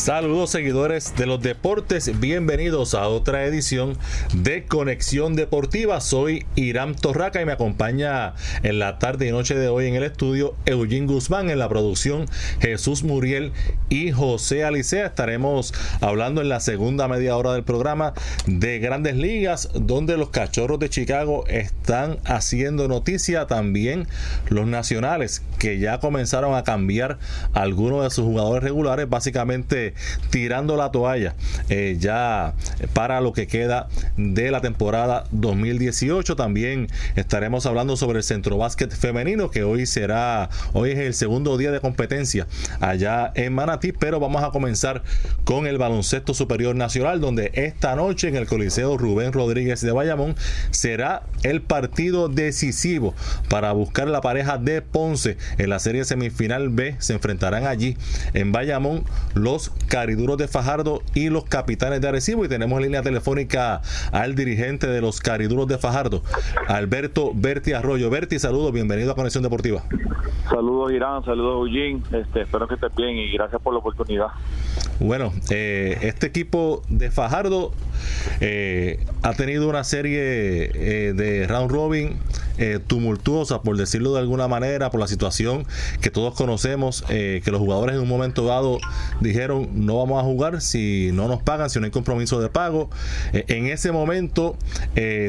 Saludos seguidores de los deportes, bienvenidos a otra edición de Conexión Deportiva. Soy Irán Torraca y me acompaña en la tarde y noche de hoy en el estudio Eugene Guzmán, en la producción Jesús Muriel y José Alicea. Estaremos hablando en la segunda media hora del programa de grandes ligas, donde los cachorros de Chicago están haciendo noticia, también los nacionales que ya comenzaron a cambiar algunos de sus jugadores regulares, básicamente tirando la toalla eh, ya para lo que queda de la temporada 2018. También estaremos hablando sobre el centro básquet femenino que hoy será, hoy es el segundo día de competencia allá en Manatí, pero vamos a comenzar con el baloncesto superior nacional donde esta noche en el Coliseo Rubén Rodríguez de Bayamón será el partido decisivo para buscar la pareja de Ponce en la serie semifinal B. Se enfrentarán allí en Bayamón los cariduros de Fajardo y los capitanes de Arecibo. Y tenemos en línea telefónica al dirigente de los cariduros de Fajardo, Alberto Berti Arroyo. Berti, saludos, bienvenido a Conexión Deportiva. Saludos Irán, saludos Eugene, este, espero que estés bien y gracias por la oportunidad. Bueno, eh, este equipo de Fajardo eh, ha tenido una serie eh, de round robin tumultuosa, por decirlo de alguna manera, por la situación que todos conocemos, que los jugadores en un momento dado dijeron no vamos a jugar si no nos pagan, si no hay compromiso de pago. en ese momento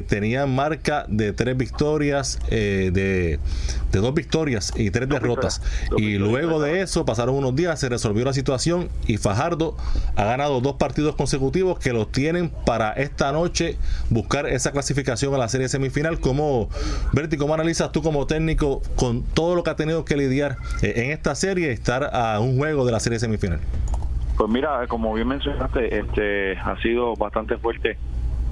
tenían marca de tres victorias, de, de, dos victorias y tres derrotas. Y luego de eso pasaron unos días, se resolvió la situación y Fajardo ha ganado dos partidos consecutivos que los tienen para esta noche buscar esa clasificación a la serie semifinal. ¿Cómo, Cómo analizas tú como técnico con todo lo que ha tenido que lidiar eh, en esta serie estar a un juego de la serie semifinal? Pues mira, como bien mencionaste, este ha sido bastante fuerte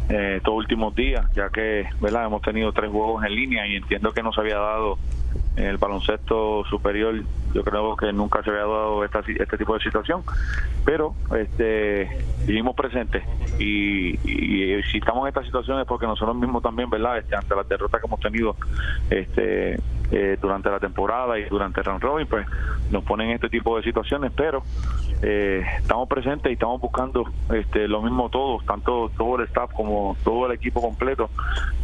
eh, estos últimos días, ya que ¿verdad? hemos tenido tres juegos en línea y entiendo que nos había dado el baloncesto superior yo creo que nunca se había dado esta, este tipo de situación pero este vivimos presentes y, si estamos en esta situación es porque nosotros mismos también verdad este, ante las derrotas que hemos tenido este eh, durante la temporada y durante el round robin pues nos ponen este tipo de situaciones pero eh, estamos presentes y estamos buscando este lo mismo todos tanto todo el staff como todo el equipo completo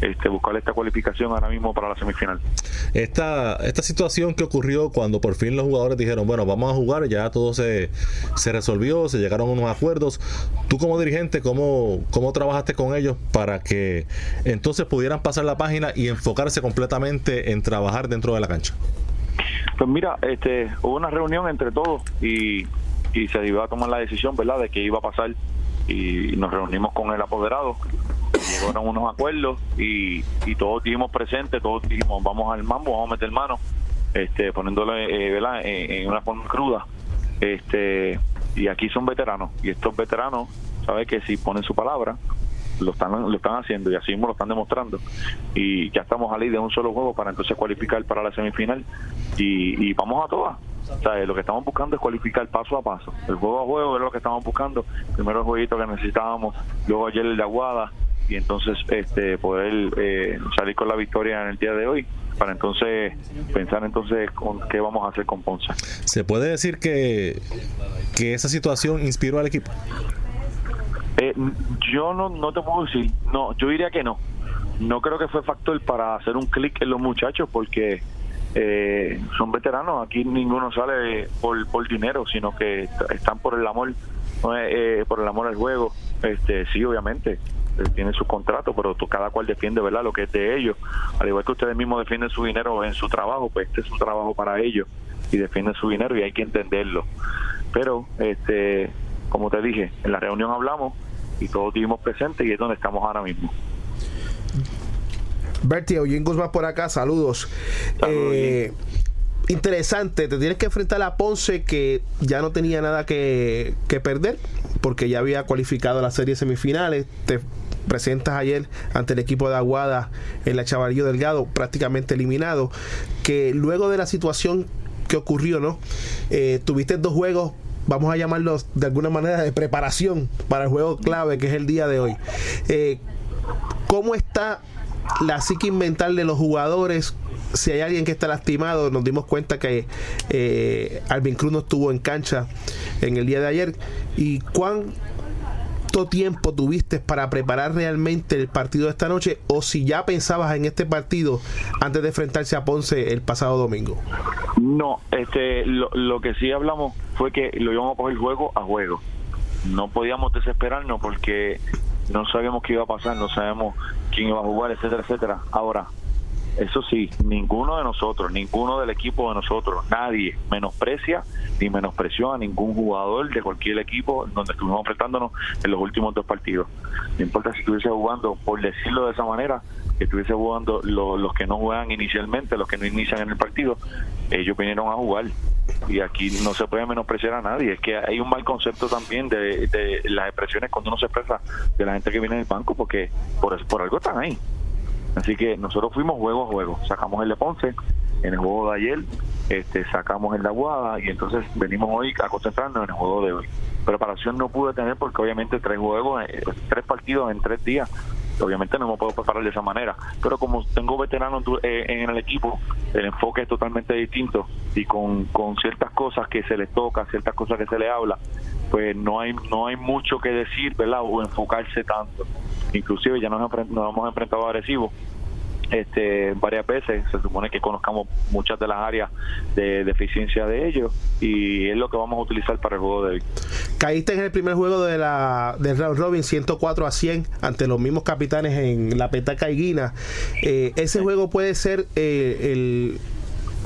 este buscar esta cualificación ahora mismo para la semifinal. Esta esta situación que ocurrió cuando por fin los jugadores dijeron, bueno, vamos a jugar, ya todo se, se resolvió, se llegaron unos acuerdos. Tú como dirigente, ¿cómo, ¿cómo trabajaste con ellos para que entonces pudieran pasar la página y enfocarse completamente en trabajar dentro de la cancha? Pues mira, este, hubo una reunión entre todos y, y se iba a tomar la decisión, ¿verdad?, de qué iba a pasar y nos reunimos con el apoderado llegaron unos acuerdos y, y todos dijimos presentes, todos dijimos vamos al mambo, vamos a meter mano, este, poniéndole eh, En, una forma cruda. este Y aquí son veteranos y estos veteranos, saben que si ponen su palabra, lo están lo están haciendo y así mismo lo están demostrando y ya estamos a ley de un solo juego para entonces cualificar para la semifinal y, y vamos a todas lo que estamos buscando es cualificar paso a paso. El juego a juego es lo que estamos buscando. Primero el jueguito que necesitábamos, luego ayer el de Aguada, y entonces este poder eh, salir con la victoria en el día de hoy para entonces pensar entonces con qué vamos a hacer con Ponce. ¿Se puede decir que, que esa situación inspiró al equipo? Eh, yo no, no te puedo decir, no, yo diría que no. No creo que fue factor para hacer un clic en los muchachos porque eh, son veteranos, aquí ninguno sale por, por dinero, sino que están por el amor, por el amor al juego. Este, sí, obviamente, tienen su contrato, pero cada cual defiende verdad lo que es de ellos. Al igual que ustedes mismos defienden su dinero en su trabajo, pues este es un trabajo para ellos y defienden su dinero y hay que entenderlo. Pero, este, como te dije, en la reunión hablamos y todos estuvimos presentes y es donde estamos ahora mismo. Bertie, Eugene Guzmán por acá, saludos. Eh, interesante, te tienes que enfrentar a Ponce que ya no tenía nada que, que perder porque ya había cualificado a las series semifinales. Te presentas ayer ante el equipo de Aguada en la Chavarillo Delgado, prácticamente eliminado, que luego de la situación que ocurrió, ¿no? Eh, tuviste dos juegos vamos a llamarlos de alguna manera de preparación para el juego clave que es el día de hoy. Eh, ¿Cómo está la psique mental de los jugadores? Si hay alguien que está lastimado, nos dimos cuenta que eh, Alvin Cruz no estuvo en cancha en el día de ayer. ¿Y cuán tiempo tuviste para preparar realmente el partido de esta noche o si ya pensabas en este partido antes de enfrentarse a Ponce el pasado domingo? No, este, lo, lo que sí hablamos fue que lo íbamos a coger juego a juego. No podíamos desesperarnos porque no sabíamos qué iba a pasar, no sabemos quién iba a jugar, etcétera, etcétera. Ahora, eso sí, ninguno de nosotros, ninguno del equipo de nosotros, nadie menosprecia ni menospreció a ningún jugador de cualquier equipo donde estuvimos enfrentándonos en los últimos dos partidos. No importa si estuviese jugando, por decirlo de esa manera, que estuviese jugando los que no juegan inicialmente, los que no inician en el partido, ellos vinieron a jugar. Y aquí no se puede menospreciar a nadie. Es que hay un mal concepto también de, las expresiones cuando uno se expresa de la gente que viene del banco, porque por, por algo están ahí. Así que nosotros fuimos juego a juego. Sacamos el de Ponce en el juego de ayer, este, sacamos el de Aguada y entonces venimos hoy a concentrarnos en el juego de hoy. Preparación no pude tener porque obviamente tres juegos, eh, tres partidos en tres días obviamente no me puedo preparar de esa manera, pero como tengo veteranos eh, en el equipo, el enfoque es totalmente distinto y con, con ciertas cosas que se les toca, ciertas cosas que se les habla, pues no hay no hay mucho que decir, ¿verdad? O enfocarse tanto inclusive ya nos, nos hemos enfrentado agresivos este, varias veces, se supone que conozcamos muchas de las áreas de deficiencia de ellos y es lo que vamos a utilizar para el juego de hoy. Caíste en el primer juego de la de round robin 104 a 100 ante los mismos capitanes en la petaca y Guina. Eh, ese juego puede ser eh, el,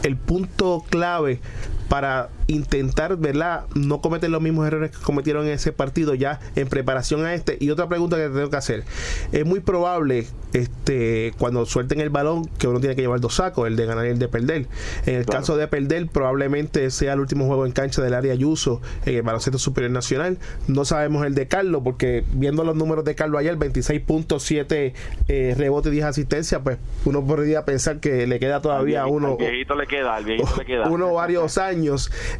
el punto clave para intentar, ¿verdad? No cometer los mismos errores que cometieron en ese partido ya en preparación a este. Y otra pregunta que tengo que hacer. Es muy probable, este, cuando suelten el balón, que uno tiene que llevar dos sacos, el de ganar y el de perder. En el caso de perder, probablemente sea el último juego en cancha del área Yuso en el baloncesto superior nacional. No sabemos el de Carlos, porque viendo los números de Carlos ayer, 26.7 eh, rebote y 10 asistencias, pues uno podría pensar que le queda todavía uno. viejito le queda, viejito le queda. Uno varios años.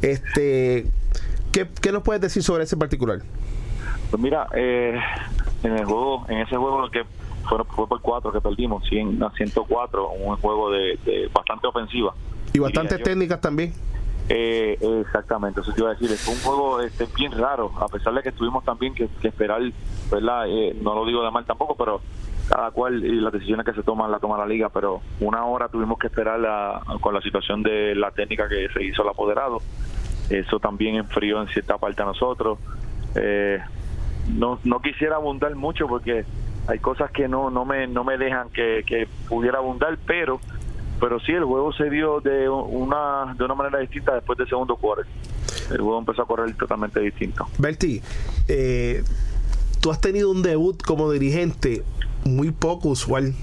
Este, ¿qué, ¿Qué nos puedes decir sobre ese particular? Pues mira, eh, en el juego, en ese juego que fue, fue por cuatro que perdimos, 100 a 104, un juego de, bastante ofensiva. Y bastantes técnicas también. Eh, exactamente, eso te iba a decir, fue un juego este, bien raro, a pesar de que tuvimos también que, esperar, ¿verdad? Eh, no lo digo de mal tampoco, pero cada cual y las decisiones que se toman la toma la liga, pero una hora tuvimos que esperar con la situación de la técnica que se hizo el apoderado. Eso también enfrió en cierta parte a nosotros. Eh, no, no quisiera abundar mucho porque hay cosas que no, no, me, no me dejan que, pudiera abundar, pero pero sí el juego se dio de una de una manera distinta después del segundo cuarto. El juego empezó a correr totalmente distinto. Berti, eh, tú has tenido un debut como dirigente muy poco usual.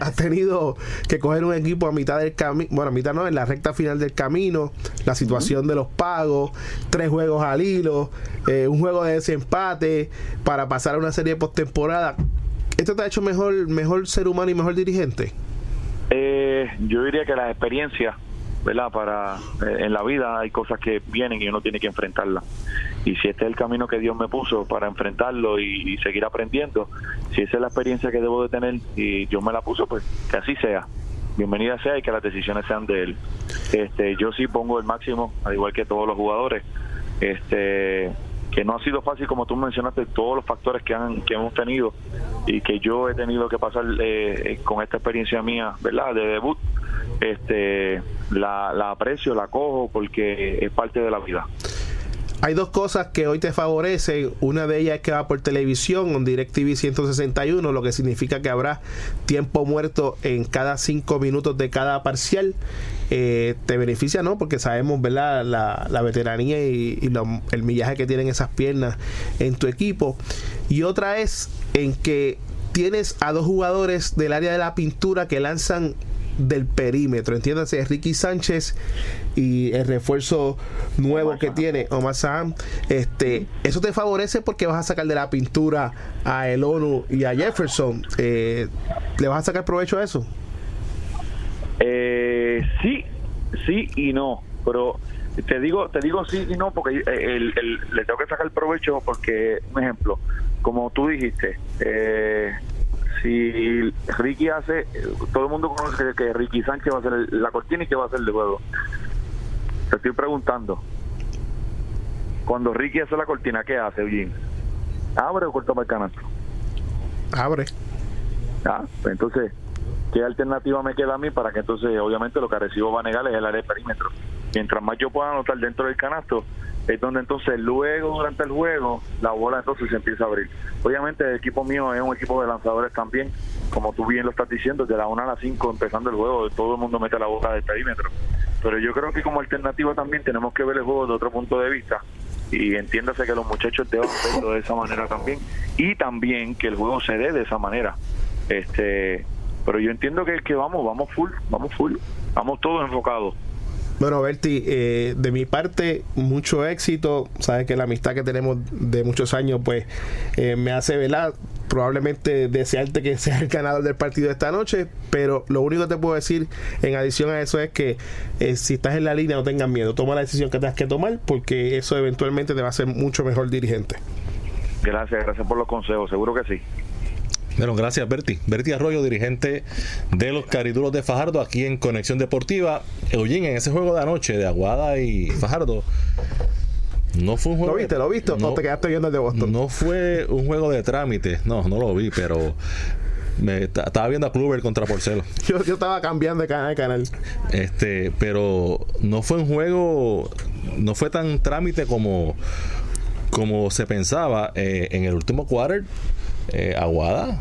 Has tenido que coger un equipo a mitad del camino, bueno, a mitad no, en la recta final del camino, la situación de los pagos, tres juegos al hilo, eh, un juego de desempate para pasar a una serie de postemporada. ¿Esto te ha hecho mejor, mejor ser humano y mejor dirigente? Eh, yo diría que la experiencia ¿verdad? Para eh, en la vida hay cosas que vienen y uno tiene que enfrentarlas. Y si este es el camino que Dios me puso para enfrentarlo y, seguir aprendiendo, si esa es la experiencia que debo de tener y Dios me la puso, pues que así sea. Bienvenida sea y que las decisiones sean de él. Este, yo sí pongo el máximo, al igual que todos los jugadores. Este, que no ha sido fácil, como tú mencionaste, todos los factores que, han, que hemos tenido y que yo he tenido que pasar eh, con esta experiencia mía, ¿verdad? De debut, este, la, la aprecio, la cojo porque es parte de la vida. Hay dos cosas que hoy te favorecen. Una de ellas es que va por televisión, en DirecTV 161, lo que significa que habrá tiempo muerto en cada cinco minutos de cada parcial. Eh, te beneficia, ¿no? Porque sabemos, ¿verdad? La, la veteranía y, el millaje que tienen esas piernas en tu equipo. Y otra es en que tienes a dos jugadores del área de la pintura que lanzan del perímetro. Entiéndase, Ricky Sánchez y el refuerzo nuevo que tiene Omar Sam, este, eso te favorece porque vas a sacar de la pintura a el ONU y a Jefferson. Eh, ¿Le vas a sacar provecho a eso? Eh, sí, sí y no, pero te digo, te digo sí y no porque el, le tengo que sacar provecho porque, un ejemplo, como tú dijiste, eh, si Ricky hace, todo el mundo conoce que Ricky Sánchez va a hacer la cortina y que va a hacer el juego. Te estoy preguntando, cuando Ricky hace la cortina, ¿qué hace, Eugene? ¿Abre o corta para el canasto? Abre. Ah, pues entonces, ¿qué alternativa me queda a mí para que entonces, obviamente, lo que recibo va a negar es el área de perímetro? Mientras más yo pueda anotar dentro del canasto, es donde entonces luego durante el juego la bola entonces se empieza a abrir. Obviamente el equipo mío es un equipo de lanzadores también, como tú bien lo estás diciendo, de la 1 a la 5 empezando el juego, todo el mundo mete la bola del perímetro. Pero yo creo que como alternativa también tenemos que ver el juego de otro punto de vista y entiéndase que los muchachos deban verlo de esa manera también y también que el juego se dé de esa manera. Este, pero yo entiendo que, que vamos, vamos full, vamos full, vamos todos enfocados. Bueno, Berti, eh, de mi parte, mucho éxito. Sabes que la amistad que tenemos de muchos años, pues, eh, me hace velar. Probablemente desearte que sea el ganador del partido esta noche, pero lo único que te puedo decir en adición a eso es que eh, si estás en la línea, no tengas miedo. Toma la decisión que tengas que tomar, porque eso eventualmente te va a hacer mucho mejor dirigente. Gracias, gracias por los consejos, seguro que sí. Bueno, gracias Berti. Berti Arroyo, dirigente de los Cariduros de Fajardo, aquí en Conexión Deportiva. Eugene, en ese juego de anoche de Aguada y Fajardo, no fue un juego. ¿Lo viste? ¿Lo viste? No, te quedaste viendo el de Boston? No fue un juego de trámite. No, no lo vi, pero me estaba viendo a Kluber contra Porcelo. yo, yo estaba cambiando de canal a canal. Este, pero no fue un juego, no fue tan trámite como, como se pensaba eh, en el último quarter eh, Aguada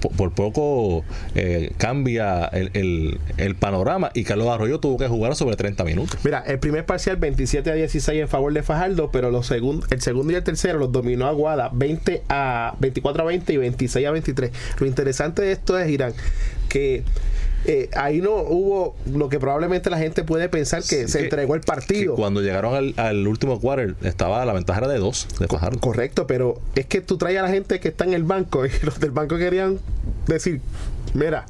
por, poco eh, cambia el, el, panorama y Carlos Arroyo tuvo que jugar sobre 30 minutos. Mira, el primer parcial 27 a 16 en favor de Fajardo, pero los el segundo y el tercero los dominó Aguada 20 a 24 a 20 y 26 a 23. Lo interesante de esto es, Irán, que eh, ahí no hubo lo que probablemente la gente puede pensar que se entregó el partido. Cuando llegaron al, último quarter estaba la ventaja de dos de Fajardo. Correcto, pero es que tú traes a la gente que está en el banco y los del banco querían decir, mira,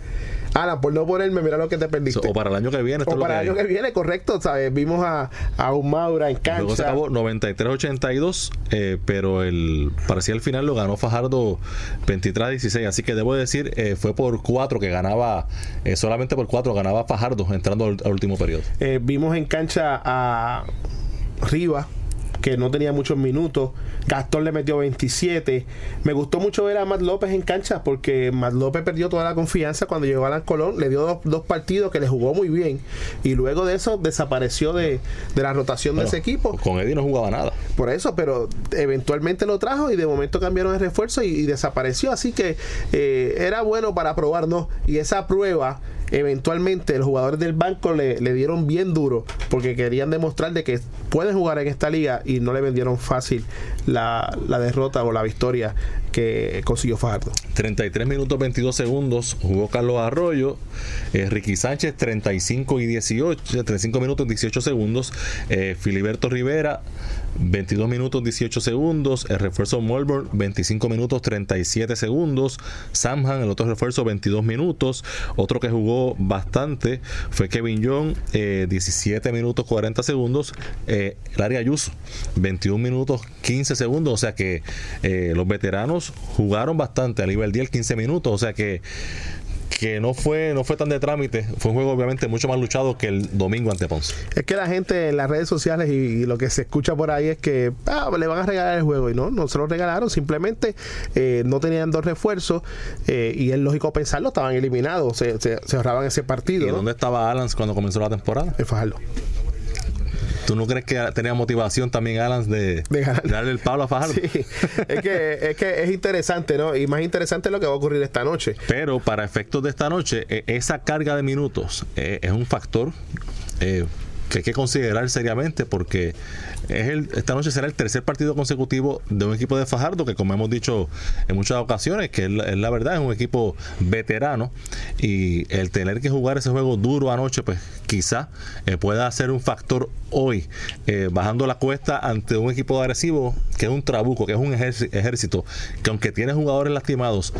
Alan, por no ponerme, mira lo que te perdiste. o para el año que viene. O para el año que viene, correcto. ¿sabes? Vimos a, a un Maura en cancha. Luego se acabó 93-82, eh, pero el parcial final lo ganó Fajardo 23-16. Así que debo decir, eh, fue por cuatro que ganaba, eh, solamente por cuatro ganaba Fajardo entrando al, al último periodo. vimos en cancha a Rivas que no tenía muchos minutos. Gastón le metió 27. Me gustó mucho ver a Matt López en cancha porque Matt López perdió toda la confianza cuando llegó a Alan Colón. Le dio dos, partidos que le jugó muy bien. Y luego de eso desapareció de, la rotación de ese equipo. Con Eddie no jugaba nada. Por eso, pero eventualmente lo trajo y de momento cambiaron el refuerzo y, desapareció. Así que eh, era bueno para probarnos. Y esa prueba eventualmente los jugadores del banco le, dieron bien duro porque querían demostrar de que pueden jugar en esta liga y no le vendieron fácil la, derrota o la victoria que consiguió Fajardo. 33 minutos 22 segundos jugó Carlos Arroyo, eh, Ricky Sánchez 35 y 18, 35 minutos 18 segundos, eh, Filiberto Rivera 22 minutos 18 segundos. El refuerzo Melbourne 25 minutos 37 segundos. Samhan, el otro refuerzo 22 minutos. Otro que jugó bastante fue Kevin Young 17 eh, minutos 40 segundos. Eh, Larry Ayuso 21 minutos 15 segundos. O sea que eh, los veteranos jugaron bastante. A nivel 10 15 minutos. O sea que que no fue no fue tan de trámite, fue un juego obviamente mucho más luchado que el domingo ante Ponce. Es que la gente en las redes sociales y, lo que se escucha por ahí es que ah, le van a regalar el juego y no, no se lo regalaron, simplemente eh, no tenían dos refuerzos eh, y es lógico pensarlo, estaban eliminados, se, se, ahorraban ese partido. ¿Y dónde estaba Alan cuando comenzó la temporada? En Fajardo. ¿Tú no crees que tenía motivación también Alan de, darle el palo a Fajardo? Sí, es que, es que es interesante, ¿no? Y más interesante lo que va a ocurrir esta noche. Pero para efectos de esta noche, e, esa carga de minutos eh, es un factor eh, que hay que considerar seriamente porque es el, esta noche será el tercer partido consecutivo de un equipo de Fajardo que como hemos dicho en muchas ocasiones que es la, verdad es un equipo veterano. Y el tener que jugar ese juego duro anoche pues quizá eh, pueda ser un factor hoy eh, bajando la cuesta ante un equipo agresivo que es un trabuco que es un ejército que aunque tiene jugadores lastimados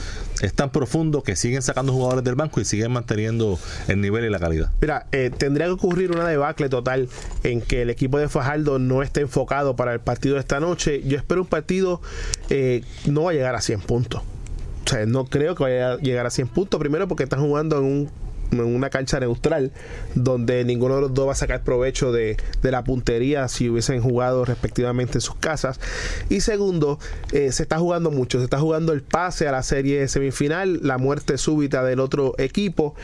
es tan profundo que siguen sacando jugadores del banco y siguen manteniendo el nivel y la calidad. Mira eh, tendría que ocurrir una debacle total en que el equipo de Fajardo no esté enfocado para el partido de esta noche. Yo espero un partido eh, no va a llegar a 100 puntos. O sea, no creo que vaya a llegar a 100 puntos. Primero porque están jugando en un en una cancha neutral donde ninguno de los dos va a sacar provecho de, la puntería si hubiesen jugado respectivamente en sus casas y segundo eh, se está jugando mucho se está jugando el pase a la serie semifinal la muerte súbita del otro equipo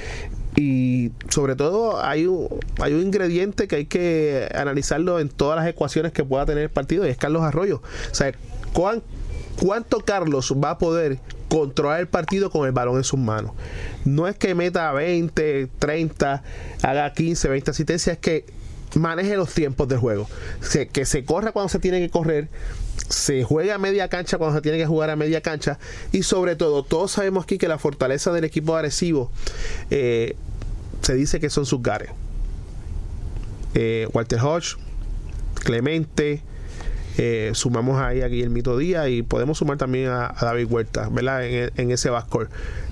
y sobre todo hay un, hay un ingrediente que hay que analizarlo en todas las ecuaciones que pueda tener el partido y es Carlos Arroyo. O sea, ¿cuánto Carlos va a poder controlar el partido con el balón en sus manos? No es que meta 20, 30, haga 15, 20 asistencias, es que maneje los tiempos del juego. que se corra cuando se tiene que correr, se juega a media cancha cuando se tiene que jugar a media cancha y sobre todo todos sabemos aquí que la fortaleza del equipo agresivo eh, se dice que son sus gares. Eh, Walter Hodge, Clemente, eh, sumamos ahí a Guillermito Díaz y podemos sumar también a, David Huerta, ¿verdad? En, ese backcourt.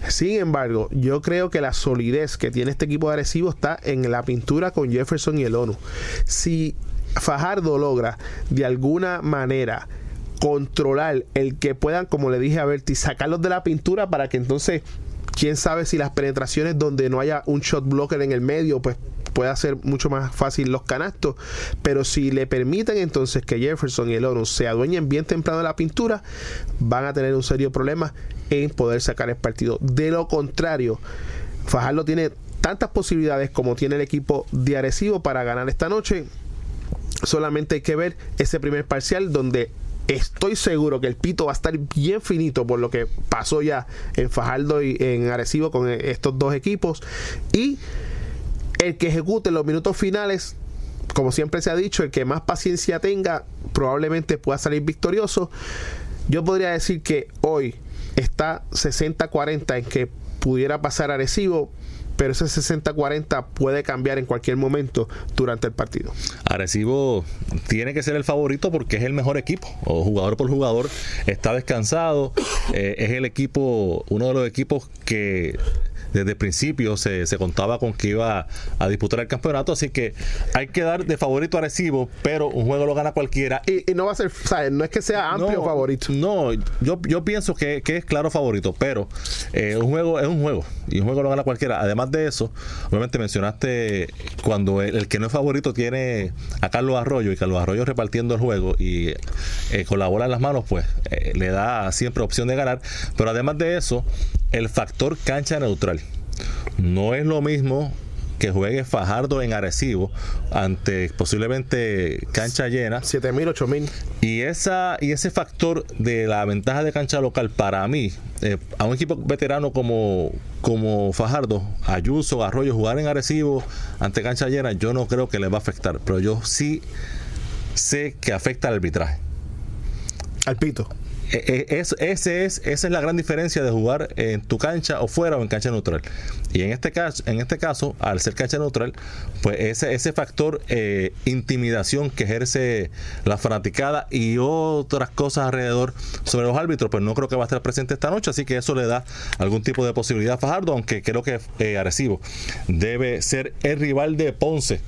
Sin embargo, yo creo que la solidez que tiene este equipo agresivo está en la pintura con Jefferson y el ONU. Si Fajardo logra de alguna manera controlar el que puedan, como le dije a Berti, sacarlos de la pintura para que entonces quién sabe si las penetraciones donde no haya un shot blocker en el medio, pues puede hacer mucho más fácil los canastos. Pero si le permiten entonces que Jefferson y el ONU se adueñen bien temprano de la pintura, van a tener un serio problema en poder sacar el partido. De lo contrario, Fajardo tiene tantas posibilidades como tiene el equipo de Arecibo para ganar esta noche. Solamente hay que ver ese primer parcial donde estoy seguro que el pito va a estar bien finito por lo que pasó ya en Fajardo y en Arecibo con estos dos equipos. Y el que ejecute los minutos finales, como siempre se ha dicho, el que más paciencia tenga, probablemente pueda salir victorioso. Yo podría decir que hoy está 60-40 en que pudiera pasar Arecibo, pero ese 60-40 puede cambiar en cualquier momento durante el partido. Arecibo tiene que ser el favorito porque es el mejor equipo, o jugador por jugador está descansado, eh, es el equipo, uno de los equipos que desde el principio se, se, contaba con que iba a disputar el campeonato, así que hay que dar de favorito a Recibo, pero un juego lo gana cualquiera. Y, no va a ser, no es que sea amplio favorito. No, yo, yo pienso que, es claro favorito, pero eh, un juego es un juego y un juego lo gana cualquiera. Además de eso, obviamente mencionaste cuando el, que no es favorito tiene a Carlos Arroyo y Carlos Arroyo repartiendo el juego y eh, con la bola en las manos, pues eh, le da siempre opción de ganar. Pero además de eso, el factor cancha neutral. No es lo mismo que juegue Fajardo en Arecibo ante posiblemente cancha llena. 7000, 8000. Y esa y ese factor de la ventaja de cancha local para mí eh, a un equipo veterano como como Fajardo, Ayuso, Arroyo jugar en Arecibo ante cancha llena, yo no creo que les va a afectar, pero yo sí sé que afecta al arbitraje. Al pito. Eh, eh, es, ese es, esa es la gran diferencia de jugar en tu cancha o fuera o en cancha neutral. Y en este caso, en este caso al ser cancha neutral, pues ese, ese factor eh, intimidación que ejerce la fanaticada y otras cosas alrededor sobre los árbitros, pues no creo que va a estar presente esta noche. Así que eso le da algún tipo de posibilidad a Fajardo, aunque creo que eh, Arecibo debe ser el rival de Ponce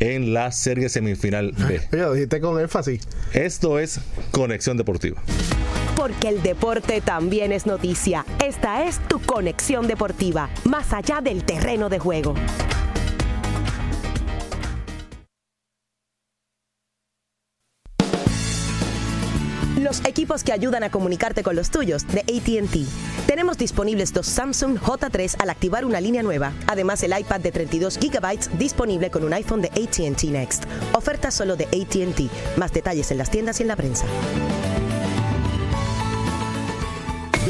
en la serie semifinal B. Dijiste con énfasis. Esto es Conexión Deportiva porque el deporte también es noticia. Esta es tu conexión deportiva, más allá del terreno de juego. Los equipos que ayudan a comunicarte con los tuyos de ATT. Tenemos disponibles dos Samsung J3 al activar una línea nueva. Además, el iPad de 32 GB disponible con un iPhone de ATT Next. Oferta solo de ATT. Más detalles en las tiendas y en la prensa.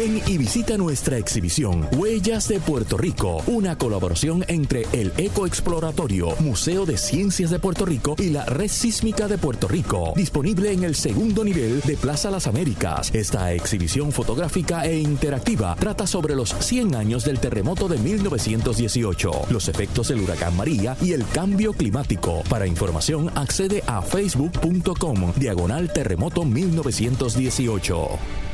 Ven y visita nuestra exhibición Huellas de Puerto Rico, una colaboración entre el Eco Exploratorio, Museo de Ciencias de Puerto Rico y la Red Sísmica de Puerto Rico, disponible en el segundo nivel de Plaza Las Américas. Esta exhibición fotográfica e interactiva trata sobre los 100 años del terremoto de 1918, los efectos del huracán María y el cambio climático. Para información accede a facebook.com diagonal terremoto 1918.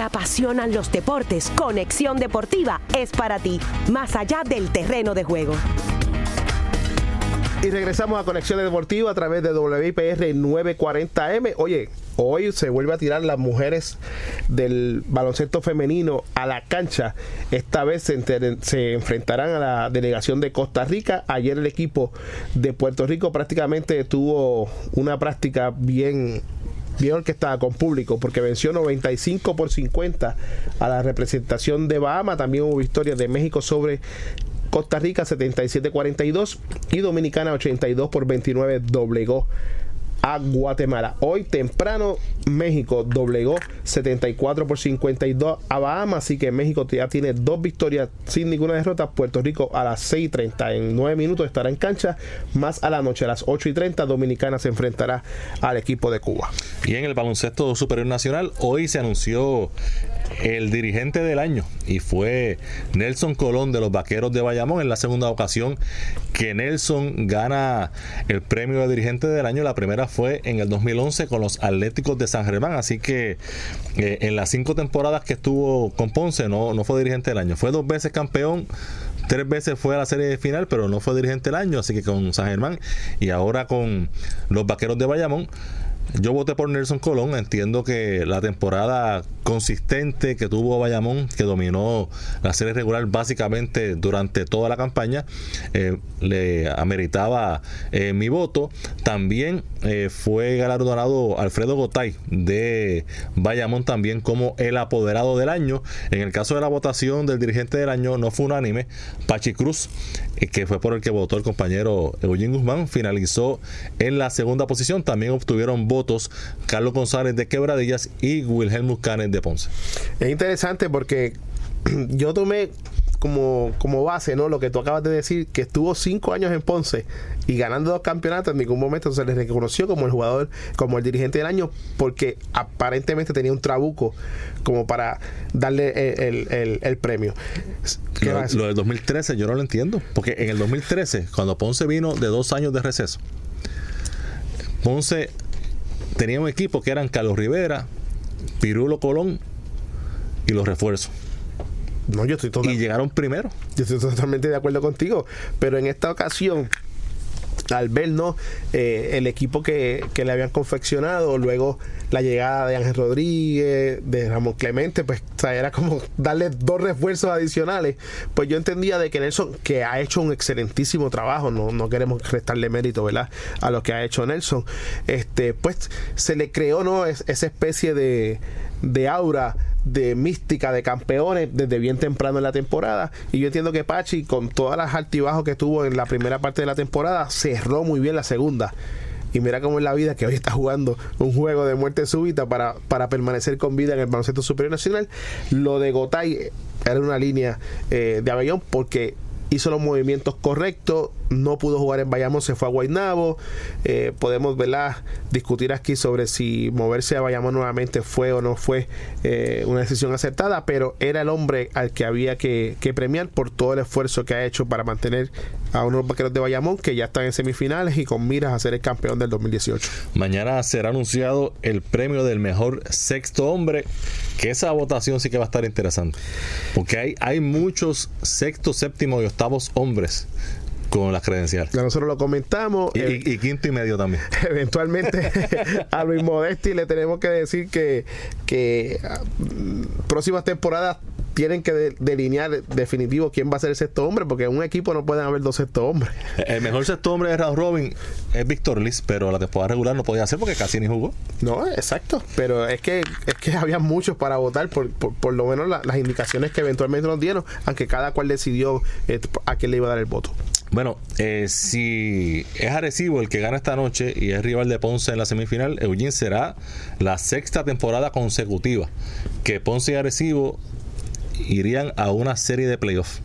Apasionan los deportes, Conexión Deportiva es para ti, más allá del terreno de juego. Y regresamos a Conexión Deportiva a través de WIPR 940M. Oye, hoy se vuelve a tirar las mujeres del baloncesto femenino a la cancha. Esta vez se, enfrentarán a la delegación de Costa Rica. Ayer el equipo de Puerto Rico prácticamente tuvo una práctica bien bien estaba con público, porque venció 95 por 50 a la representación de Bahama. También hubo victorias de México sobre Costa Rica 77-42 y Dominicana 82 por 29 doblegó a Guatemala. Hoy temprano México doblegó 74 por 52 a Bahamas, así que México ya tiene dos victorias sin ninguna derrota. Puerto Rico a las 6.30 en 9 minutos estará en cancha, más a la noche a las 8.30 Dominicana se enfrentará al equipo de Cuba. Y en el baloncesto superior nacional, hoy se anunció el dirigente del año y fue Nelson Colón de los Vaqueros de Bayamón en la segunda ocasión que Nelson gana el premio de dirigente del año. La primera fue en el 2011 con los Atléticos de San Germán, así que eh, en las cinco temporadas que estuvo con Ponce no, no fue dirigente del año, fue dos veces campeón tres veces fue a la serie final, pero no fue dirigente del año, así que con San Germán y ahora con los Vaqueros de Bayamón yo voté por Nelson Colón. Entiendo que la temporada consistente que tuvo Bayamón, que dominó la serie regular básicamente durante toda la campaña, eh, le ameritaba eh, mi voto. También eh, fue galardonado Alfredo Gotay de Bayamón también como el apoderado del año. En el caso de la votación del dirigente del año no fue unánime. Pachi Cruz, que fue por el que votó el compañero Eugene Guzmán, finalizó en la segunda posición. También obtuvieron votos Carlos González de Quebradillas y Wilhelm Canes de Ponce. Es interesante porque yo tomé como, como base, ¿no? Lo que tú acabas de decir, que estuvo cinco años en Ponce y ganando dos campeonatos, en ningún momento se le reconoció como el jugador, como el dirigente del año, porque aparentemente tenía un trabuco como para darle el, premio. Lo, lo, del 2013 yo no lo entiendo, porque en el 2013, cuando Ponce vino de dos años de receso, Ponce tenía un equipo que eran Carlos Rivera, Pirulo Colón y los refuerzos. No, yo estoy Y llegaron primero. Yo estoy totalmente de acuerdo contigo. Pero en esta ocasión, al ver ¿no? Eh, el equipo que, que, le habían confeccionado, luego la llegada de Ángel Rodríguez, de Ramón Clemente, pues era como darle dos refuerzos adicionales. Pues yo entendía de que Nelson, que ha hecho un excelentísimo trabajo, no, no queremos restarle mérito, ¿verdad? A lo que ha hecho Nelson, este, pues se le creó, ¿no? esa especie de, de aura de mística de campeones desde bien temprano en la temporada. Y yo entiendo que Pachi, con todas las altibajos que tuvo en la primera parte de la temporada, cerró muy bien la segunda. Y mira cómo es la vida que hoy está jugando un juego de muerte súbita para, para permanecer con vida en el baloncesto superior nacional. Lo de Gotay era una línea eh, de Avellón porque hizo los movimientos correctos, no pudo jugar en Bayamón, se fue a Guaynabo. Eh, podemos ¿verdad? discutir aquí sobre si moverse a Bayamón nuevamente fue o no fue eh, una decisión acertada, pero era el hombre al que había que, premiar por todo el esfuerzo que ha hecho para mantener a unos vaqueros de Bayamón que ya están en semifinales y con miras a ser el campeón del 2018. Mañana será anunciado el premio del mejor sexto hombre, que esa votación sí que va a estar interesante, porque hay, hay muchos sexto, séptimo y octavos hombres con las credenciales. Nosotros lo comentamos. Y, eh, quinto y medio también. Eventualmente a Luis Modesti le tenemos que decir que, que ah, próximas temporadas tienen que delinear definitivo quién va a ser el sexto hombre, porque en un equipo no pueden haber dos sexto hombres. El mejor sexto hombre de Round Robin es Víctor Liz, pero la temporada regular no podía hacer porque casi ni jugó. No, exacto, pero es que es que había muchos para votar, por, por, lo menos las indicaciones que eventualmente nos dieron, aunque cada cual decidió eh, a quién le iba a dar el voto. Bueno, eh, si es Arecibo el que gana esta noche y es rival de Ponce en la semifinal, Eugene será la sexta temporada consecutiva que Ponce y Arecibo irían a una serie de playoffs.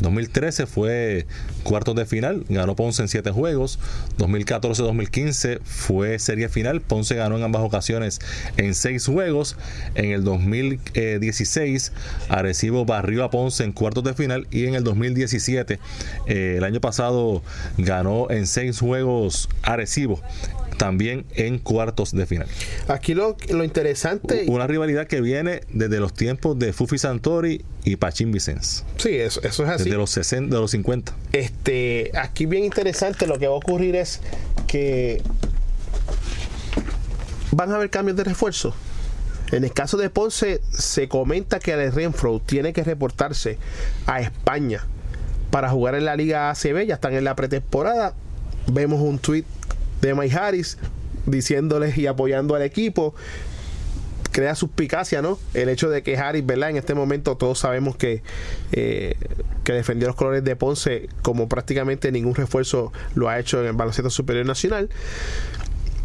2013 fue cuartos de final, ganó Ponce en siete juegos. 2014-2015 fue serie final, Ponce ganó en ambas ocasiones en seis juegos. En el 2016 Arecibo barrió a Ponce en cuartos de final y en el 2017, eh, el año pasado, ganó en seis juegos Arecibo también en cuartos de final. Aquí lo, lo interesante. Una rivalidad que viene desde los tiempos de Fufi Santori y Pachín Vicens. Sí, eso, eso es así. Desde los 60, de los 50. Este, aquí bien interesante lo que va a ocurrir es que van a haber cambios de refuerzo. En el caso de Ponce, se comenta que el Renfro tiene que reportarse a España para jugar en la Liga ACB. Ya están en la pretemporada. Vemos un tweet de Mike Harris diciéndoles y apoyando al equipo crea suspicacia, ¿no? El hecho de que Harris, ¿verdad? En este momento todos sabemos que, eh, que defendió los colores de Ponce como prácticamente ningún refuerzo lo ha hecho en el baloncesto superior nacional.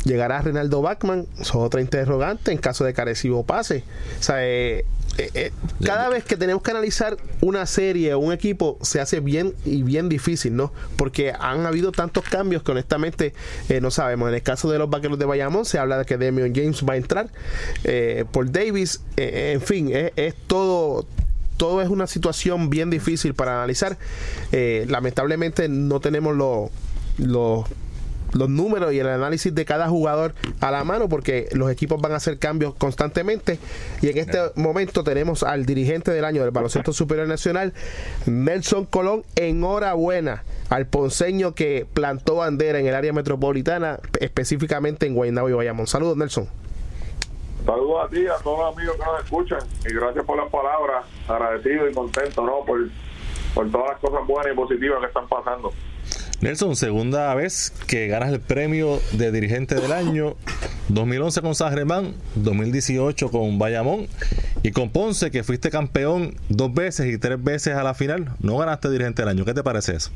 Llegará Renaldo Bachman, son otra interrogante en caso de carecido pase. O sea, eh, eh, eh, cada vez que tenemos que analizar una serie o un equipo se hace bien y bien difícil, ¿no? Porque han habido tantos cambios que honestamente eh, no sabemos. En el caso de los vaqueros de Bayamón se habla de que Demion James va a entrar por Davis. en fin, es, todo todo es una situación bien difícil para analizar. lamentablemente no tenemos los los números y el análisis de cada jugador a la mano porque los equipos van a hacer cambios constantemente y en este momento tenemos al dirigente del año del baloncesto superior nacional Nelson Colón enhorabuena al ponceño que plantó bandera en el área metropolitana específicamente en Guaynabo y Bayamón saludos Nelson Saludos a ti, a todos los amigos que nos escuchan y gracias por las palabras, agradecido y contento ¿no? por, por todas las cosas buenas y positivas que están pasando. Nelson, segunda vez que ganas el premio de dirigente del año. 2011 con San Germán, 2018 con Bayamón y con Ponce, que fuiste campeón dos veces y tres veces a la final. No ganaste dirigente del año. ¿Qué te parece eso?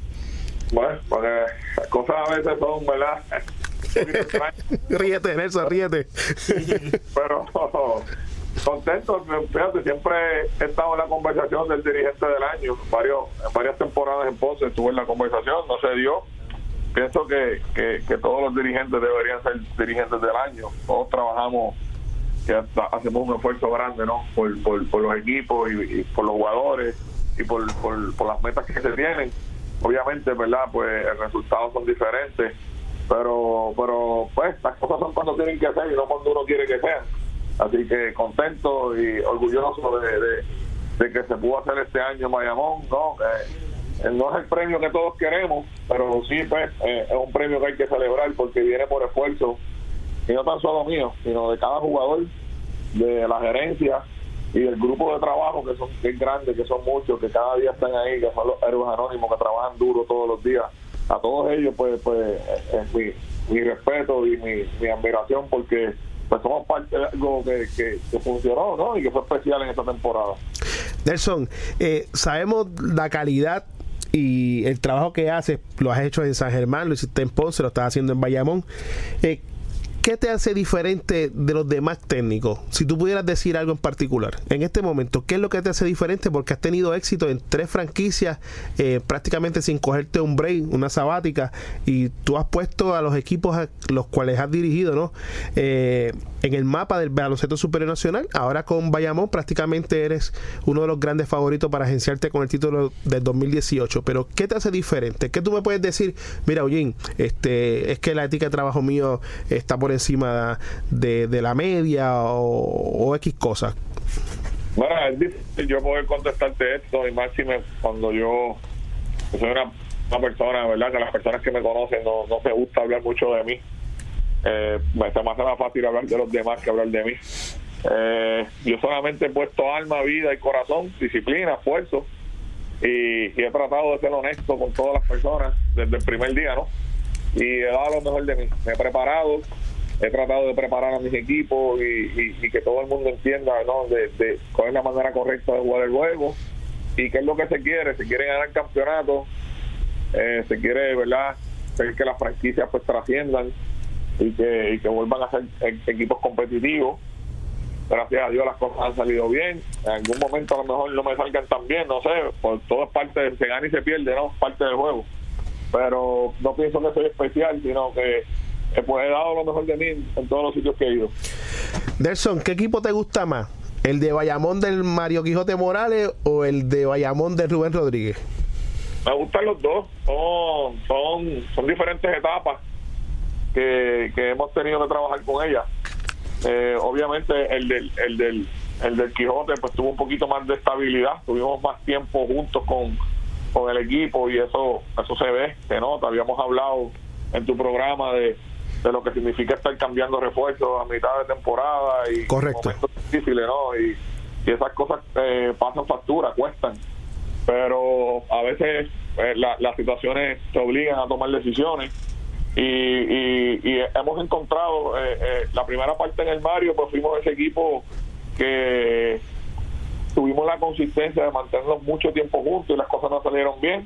Bueno, porque las cosas a veces son, ¿verdad? ríete, Nelson, ríete. Pero contento, fíjate, siempre he estado en la conversación del dirigente del año, varios, varias temporadas en Ponce estuve en la conversación, no se dio. Pienso que, que, todos los dirigentes deberían ser dirigentes del año, todos trabajamos, que hacemos un esfuerzo grande, ¿no? Por, por, los equipos y, por los jugadores y por, por, las metas que se tienen. Obviamente, ¿verdad? Pues el resultado son diferentes, pero, pero pues las cosas son cuando tienen que ser y no cuando uno quiere que sean Así que contento y orgulloso de, que se pudo hacer este año en. No, eh, no es el premio que todos queremos, pero sí pues, eh, es un premio que hay que celebrar porque viene por esfuerzo, y no tan solo mío, sino de cada jugador, de la gerencia y del grupo de trabajo que son que grandes, que son muchos, que cada día están ahí, que son los héroes anónimos que trabajan duro todos los días. A todos ellos, pues, pues es mi, mi respeto y mi, mi admiración porque pues somos parte de algo que, que, funcionó ¿no? y que fue especial en esta temporada. Nelson, eh, sabemos la calidad y el trabajo que haces, lo has hecho en San Germán, lo hiciste en Ponce, lo estás haciendo en Bayamón. Eh, ¿qué te hace diferente de los demás técnicos? Si tú pudieras decir algo en particular, en este momento, ¿qué es lo que te hace diferente? Porque has tenido éxito en tres franquicias, eh, prácticamente sin cogerte un break, una sabática, y tú has puesto a los equipos a los cuales has dirigido, ¿no? Eh, en el mapa del baloncesto superior nacional. Ahora con Bayamón prácticamente eres uno de los grandes favoritos para agenciarte con el título del 2018. Pero ¿qué te hace diferente? ¿Qué tú me puedes decir? Mira, Eugene, este, es que la ética de trabajo mío está por encima de, la media o, X cosas. Bueno, es difícil yo poder contestarte esto y máximo cuando yo, soy una, persona, ¿verdad? Que las personas que me conocen no, no me gusta hablar mucho de mí eh, me está más fácil hablar de los demás que hablar de mí. Eh, yo solamente he puesto alma, vida y corazón, disciplina, esfuerzo y, he tratado de ser honesto con todas las personas desde el primer día, ¿no? Y he dado lo mejor de mí. Me he preparado, he tratado de preparar a mis equipos y, que todo el mundo entienda, ¿no? De, de cuál es la manera correcta de jugar el juego y qué es lo que se quiere. Se quiere ganar campeonato, eh, se quiere, ¿verdad? que las franquicias pues trasciendan y que, y que vuelvan a ser e-, equipos competitivos. Gracias a Dios las cosas han salido bien. En algún momento a lo mejor no me salgan tan bien, no sé, por todo es parte, de, se gana y se pierde, ¿no? Parte del juego. Pero no pienso que soy especial, sino que pues, he dado lo mejor de mí en todos los sitios que he ido. Delson, ¿qué equipo te gusta más? ¿El de Bayamón del Mario Quijote Morales o el de Bayamón de Rubén Rodríguez? Me gustan los dos, son, son, son diferentes etapas que, hemos tenido que trabajar con ella. Eh, obviamente el del, el del el del Quijote pues tuvo un poquito más de estabilidad, tuvimos más tiempo juntos con, con el equipo y eso eso se ve, se nota, habíamos hablado en tu programa de, de lo que significa estar cambiando refuerzos a mitad de temporada y Correcto. momentos difíciles, ¿no? Y, y esas cosas eh, pasan factura, cuestan, pero a veces eh, las situaciones te obligan a tomar decisiones y, hemos encontrado eh, eh, la primera parte en el Mario, pues fuimos ese equipo que tuvimos la consistencia de mantenernos mucho tiempo juntos y las cosas no salieron bien.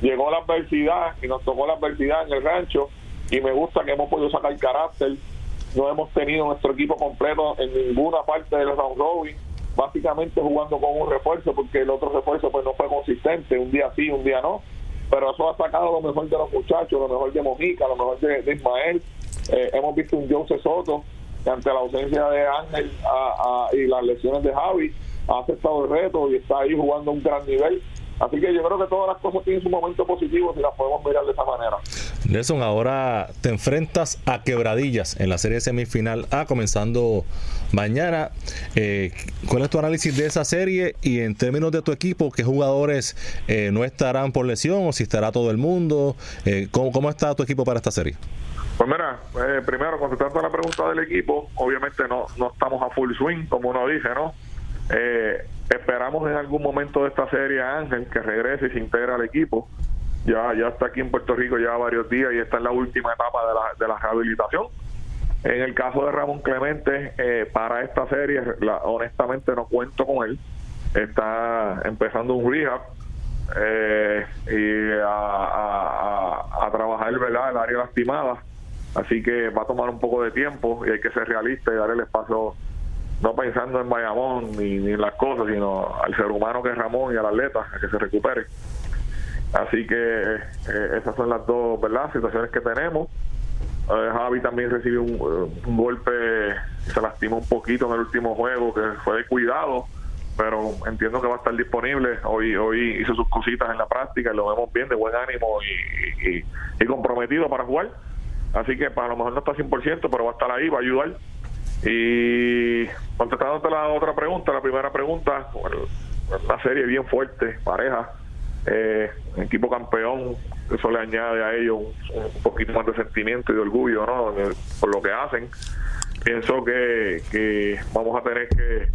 Llegó la adversidad y nos tocó la adversidad en el rancho y me gusta que hemos podido sacar carácter. No hemos tenido nuestro equipo completo en ninguna parte del round robin, básicamente jugando con un refuerzo porque el otro refuerzo pues no fue consistente, un día sí, un día no pero eso ha sacado lo mejor de los muchachos, lo mejor de Mojica, lo mejor de, Ismael. Eh, hemos visto un Jose Soto que ante la ausencia de Ángel y las lesiones de Javi ha aceptado el reto y está ahí jugando a un gran nivel. Así que yo creo que todas las cosas tienen su momento positivo si las podemos mirar de esa manera. Nelson, ahora te enfrentas a quebradillas en la serie semifinal A comenzando mañana. Eh, ¿Cuál es tu análisis de esa serie y en términos de tu equipo, qué jugadores eh, no estarán por lesión o si estará todo el mundo? Eh, ¿cómo, está tu equipo para esta serie? Pues mira, eh, primero contestando a la pregunta del equipo, obviamente no, no estamos a full swing, como uno dice, ¿no? esperamos en algún momento de esta serie a Ángel que regrese y se integre al equipo. Ya, ya está aquí en Puerto Rico ya varios días y está en la última etapa de la, de la rehabilitación en el caso de Ramón Clemente, eh, para esta serie, honestamente no cuento con él. Está empezando un rehab eh, y a, trabajar ¿verdad? el área lastimada. Así que va a tomar un poco de tiempo y hay que ser realista y dar el espacio, no pensando en Bayamón ni, ni en las cosas, sino al ser humano que es Ramón y al atleta, a que se recupere. Así que eh, esas son las dos ¿verdad? situaciones que tenemos. Eh, Javi también recibió un, golpe, se lastimó un poquito en el último juego, que fue de cuidado, pero entiendo que va a estar disponible. Hoy hoy hizo sus cositas en la práctica y lo vemos bien, de buen ánimo y, comprometido para jugar. Así que para lo mejor no está 100%, pero va a estar ahí, va a ayudar. Y contestándote la otra pregunta, la primera pregunta, una serie bien fuerte, pareja, eh, equipo campeón, eso le añade a ellos un, poquito más de sentimiento y de orgullo ¿no? por lo que hacen. Pienso que, vamos a tener que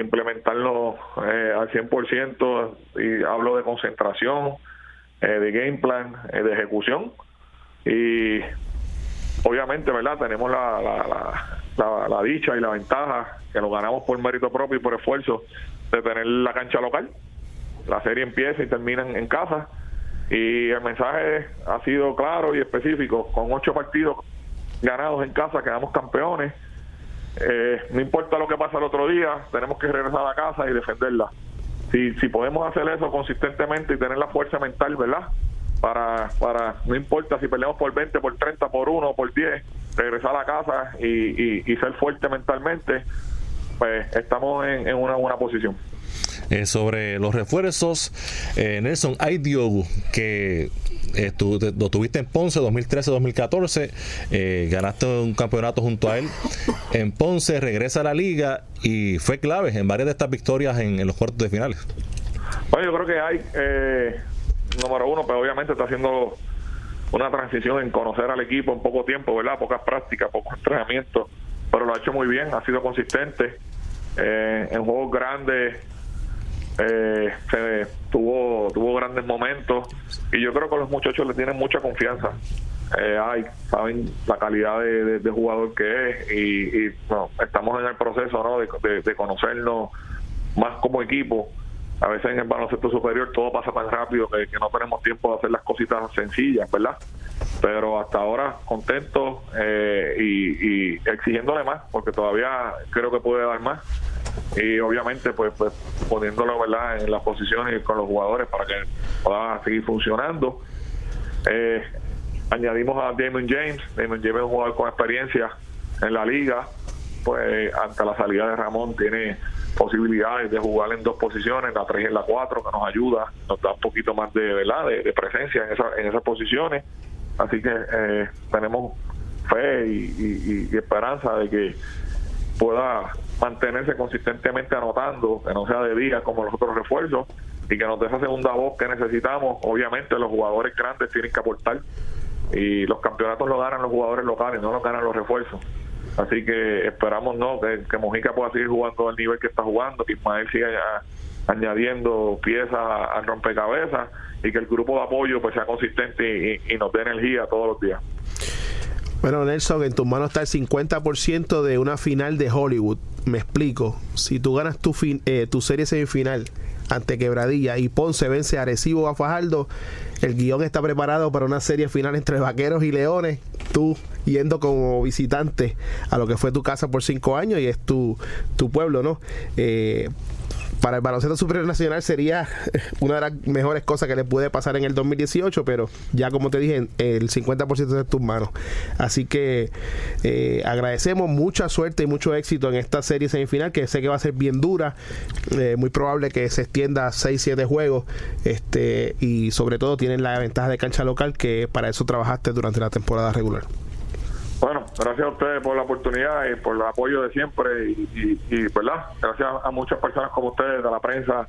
implementarlo eh, al 100% y hablo de concentración, eh, de game plan, eh, de ejecución y obviamente, ¿verdad? Tenemos la, la, la, dicha y la ventaja que lo ganamos por mérito propio y por esfuerzo de tener la cancha local. La serie empieza y termina en casa y el mensaje ha sido claro y específico, con ocho partidos ganados en casa, quedamos campeones. Eh, no importa lo que pase el otro día, tenemos que regresar a casa y defenderla. Si, si podemos hacer eso consistentemente y tener la fuerza mental, ¿verdad? Para, para no importa si peleamos por 20, por 30, por 1 o por 10, regresar a casa y, y, ser fuerte mentalmente, pues estamos en, en una buena posición. Eh, sobre los refuerzos, eh, Nelson, hay Diogo que eh, lo tuviste en Ponce 2013-2014, eh, ganaste un campeonato junto a él en Ponce, regresa a la liga y fue clave en varias de estas victorias en, los cuartos de finales. Bueno, yo creo que hay, número uno, pero pues obviamente está haciendo una transición en conocer al equipo en poco tiempo, ¿verdad? Pocas prácticas, poco entrenamiento, pero lo ha hecho muy bien, ha sido consistente. en juegos grandes eh, se tuvo tuvo grandes momentos y yo creo que los muchachos le tienen mucha confianza. Eh, hay saben la calidad de, jugador que es y, estamos en el proceso ¿no? de, conocernos más como equipo. A veces en el baloncesto superior todo pasa tan rápido que, no tenemos tiempo de hacer las cositas sencillas verdad pero hasta ahora contento eh, y exigiéndole más porque todavía creo que puede dar más y obviamente pues, pues poniéndolo verdad en las posiciones con los jugadores para que pueda seguir funcionando. Eh, añadimos a Damon James. Damon James es un jugador con experiencia en la liga. Pues ante la salida de Ramón tiene posibilidades de jugar en dos posiciones, la 3 y la 4, que nos ayuda, nos da un poquito más de verdad de, presencia en, esa, en esas posiciones. Así que eh, tenemos fe y, esperanza de que pueda mantenerse consistentemente anotando, que no sea de día como los otros refuerzos y que nos dé esa segunda voz que necesitamos. Obviamente los jugadores grandes tienen que aportar y los campeonatos lo ganan los jugadores locales, no lo ganan los refuerzos. Así que esperamos no que, Mojica pueda seguir jugando al nivel que está jugando, que Ismael siga añadiendo piezas al rompecabezas y que el grupo de apoyo pues sea consistente y nos dé energía todos los días. Bueno, Nelson, en tus manos está el 50% de una final de Hollywood. Me explico. Si tú ganas tu, fin, eh, tu serie semifinal ante Quebradilla y Ponce vence a Arecibo a Fajardo, el guion está preparado para una serie final entre Vaqueros y Leones. Tú yendo como visitante a lo que fue tu casa por cinco años y es tu, tu pueblo, ¿no? Eh, para el baloncesto superior nacional sería una de las mejores cosas que le puede pasar en el 2018, pero ya como te dije, el 50% está en tus manos. Así que eh, agradecemos mucha suerte y mucho éxito en esta serie semifinal, que sé que va a ser bien dura, eh, muy probable que se extienda a 6-7 juegos, este, y sobre todo tienen la ventaja de cancha local, que para eso trabajaste durante la temporada regular. Bueno, gracias a ustedes por la oportunidad y por el apoyo de siempre y, ¿verdad? Gracias a muchas personas como ustedes, de la prensa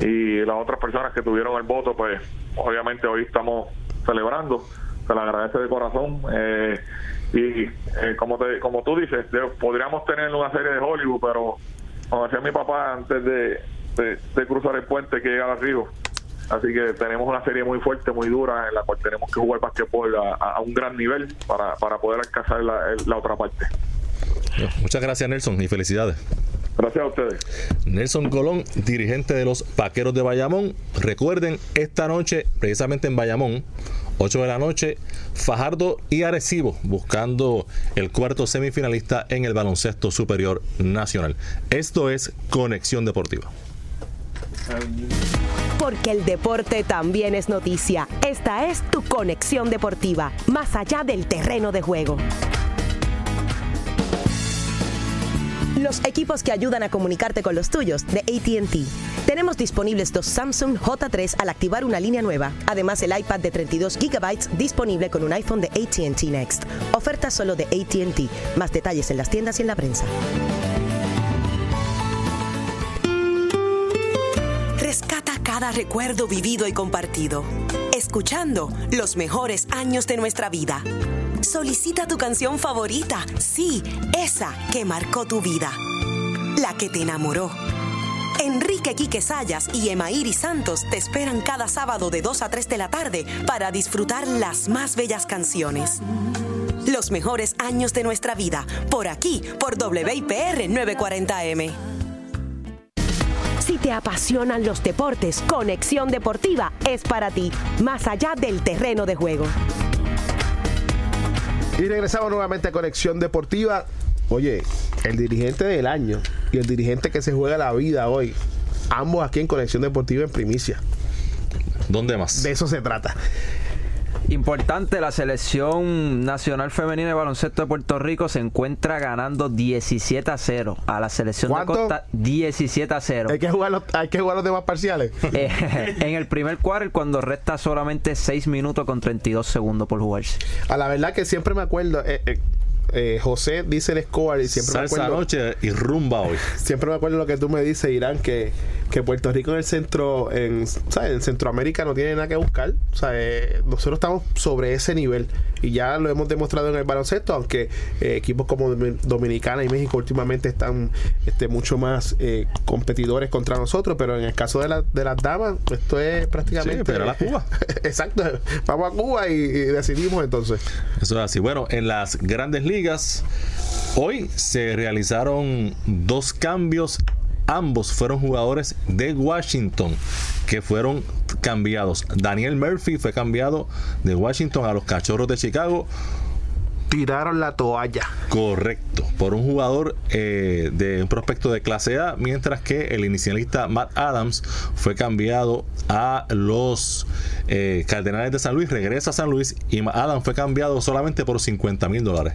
y las otras personas que tuvieron el voto, pues obviamente hoy estamos celebrando. Se le agradece de corazón. Eh, y eh, como te, como tú dices, podríamos tener una serie de Hollywood, pero como decía mi papá antes de, de, cruzar el puente que llega al río, Así que tenemos una serie muy fuerte, muy dura, en la cual tenemos que jugar basquetbol a, a un gran nivel para, para poder alcanzar la, la otra parte. Muchas gracias Nelson y felicidades. Gracias a ustedes. Nelson Colón, dirigente de los Vaqueros de Bayamón. Recuerden, esta noche, precisamente en Bayamón, 8 de la noche, Fajardo y Arecibo buscando el cuarto semifinalista en el baloncesto superior nacional. Esto es Conexión Deportiva. Porque el deporte también es noticia. Esta es tu conexión deportiva, más allá del terreno de juego. Los equipos que ayudan a comunicarte con los tuyos de ATT. Tenemos disponibles dos Samsung J3 al activar una línea nueva. Además, el iPad de 32 GB disponible con un iPhone de ATT Next. Oferta solo de ATT. Más detalles en las tiendas y en la prensa. Recuerdo vivido y compartido, escuchando los mejores años de nuestra vida. Solicita tu canción favorita, sí, esa que marcó tu vida, la que te enamoró. Enrique Quique Sayas y Emairi Santos te esperan cada sábado de 2 a 3 de la tarde para disfrutar las más bellas canciones. Los mejores años de nuestra vida, por aquí, por WIPR 940M. Si te apasionan los deportes, Conexión Deportiva es para ti, más allá del terreno de juego. Y regresamos nuevamente a Conexión Deportiva. Oye, el dirigente del año y el dirigente que se juega la vida hoy, ambos aquí en Conexión Deportiva en primicia. ¿Dónde más? De eso se trata. Importante, la selección nacional femenina de baloncesto de Puerto Rico se encuentra ganando 17 a 0 a la selección ¿Cuánto? de Costa 17 a 0. Hay que jugar los, hay que jugar los demás parciales. Eh, en el primer quarter cuando resta solamente 6 minutos con 32 segundos por jugarse. A la verdad que siempre me acuerdo. eh, eh, eh, José dice el score y siempre me Salsa acuerdo. noche y rumba hoy. Siempre me acuerdo lo que tú me dices, Irán, que, que Puerto Rico en el centro, en, ¿sabes? en Centroamérica no tiene nada que buscar. O sea, eh, nosotros estamos sobre ese nivel y ya lo hemos demostrado en el baloncesto, aunque eh, equipos como Domin- Dominicana y México últimamente están este, mucho más eh, competidores contra nosotros, pero en el caso de, la- de las damas, esto es prácticamente... Sí, pero la Cuba. Exacto, vamos a Cuba y, y decidimos entonces. Eso es así. Bueno, en las grandes ligas, hoy se realizaron dos cambios. Ambos fueron jugadores de Washington que fueron cambiados. Daniel Murphy fue cambiado de Washington a los Cachorros de Chicago. Tiraron la toalla. Correcto, por un jugador eh, de un prospecto de clase A, mientras que el inicialista Matt Adams fue cambiado a los eh, Cardenales de San Luis, regresa a San Luis y Matt Adams fue cambiado solamente por 50 mil dólares.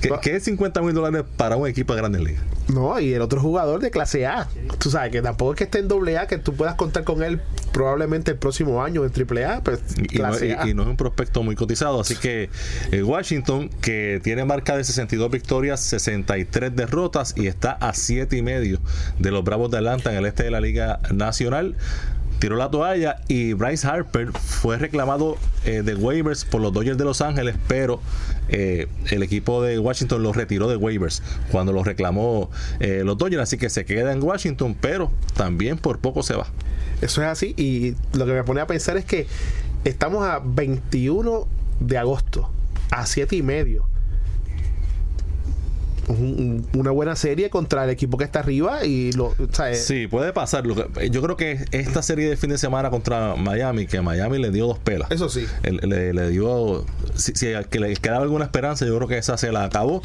¿Qué, qué es 50 mil dólares para un equipo de grandes ligas? No, y el otro jugador de clase A. Tú sabes que tampoco es que esté en doble A, que tú puedas contar con él probablemente el próximo año en triple A, pues Y, no, y- A. y no es un prospecto muy cotizado. Así que eh, Washington, que tiene marca de 62 victorias, 63 derrotas y está a 7 y medio de los Bravos de Atlanta en el este de la Liga Nacional. Tiró la toalla y Bryce Harper fue reclamado eh, de waivers por los Dodgers de Los Ángeles, pero eh, el equipo de Washington lo retiró de waivers cuando lo reclamó eh, los Dodgers, así que se queda en Washington, pero también por poco se va. Eso es así. Y lo que me pone a pensar es que estamos a 21 de agosto, a 7 y medio. Un- un- una buena serie contra el equipo que está arriba y lo, o sea, eh, Sí, puede pasar. Lo que- Yo creo que esta serie de fin de semana contra Miami, que Miami le dio dos pelas. Eso sí. El- Le, le dio. Si, si que le quedaba alguna esperanza, yo creo que esa se la acabó.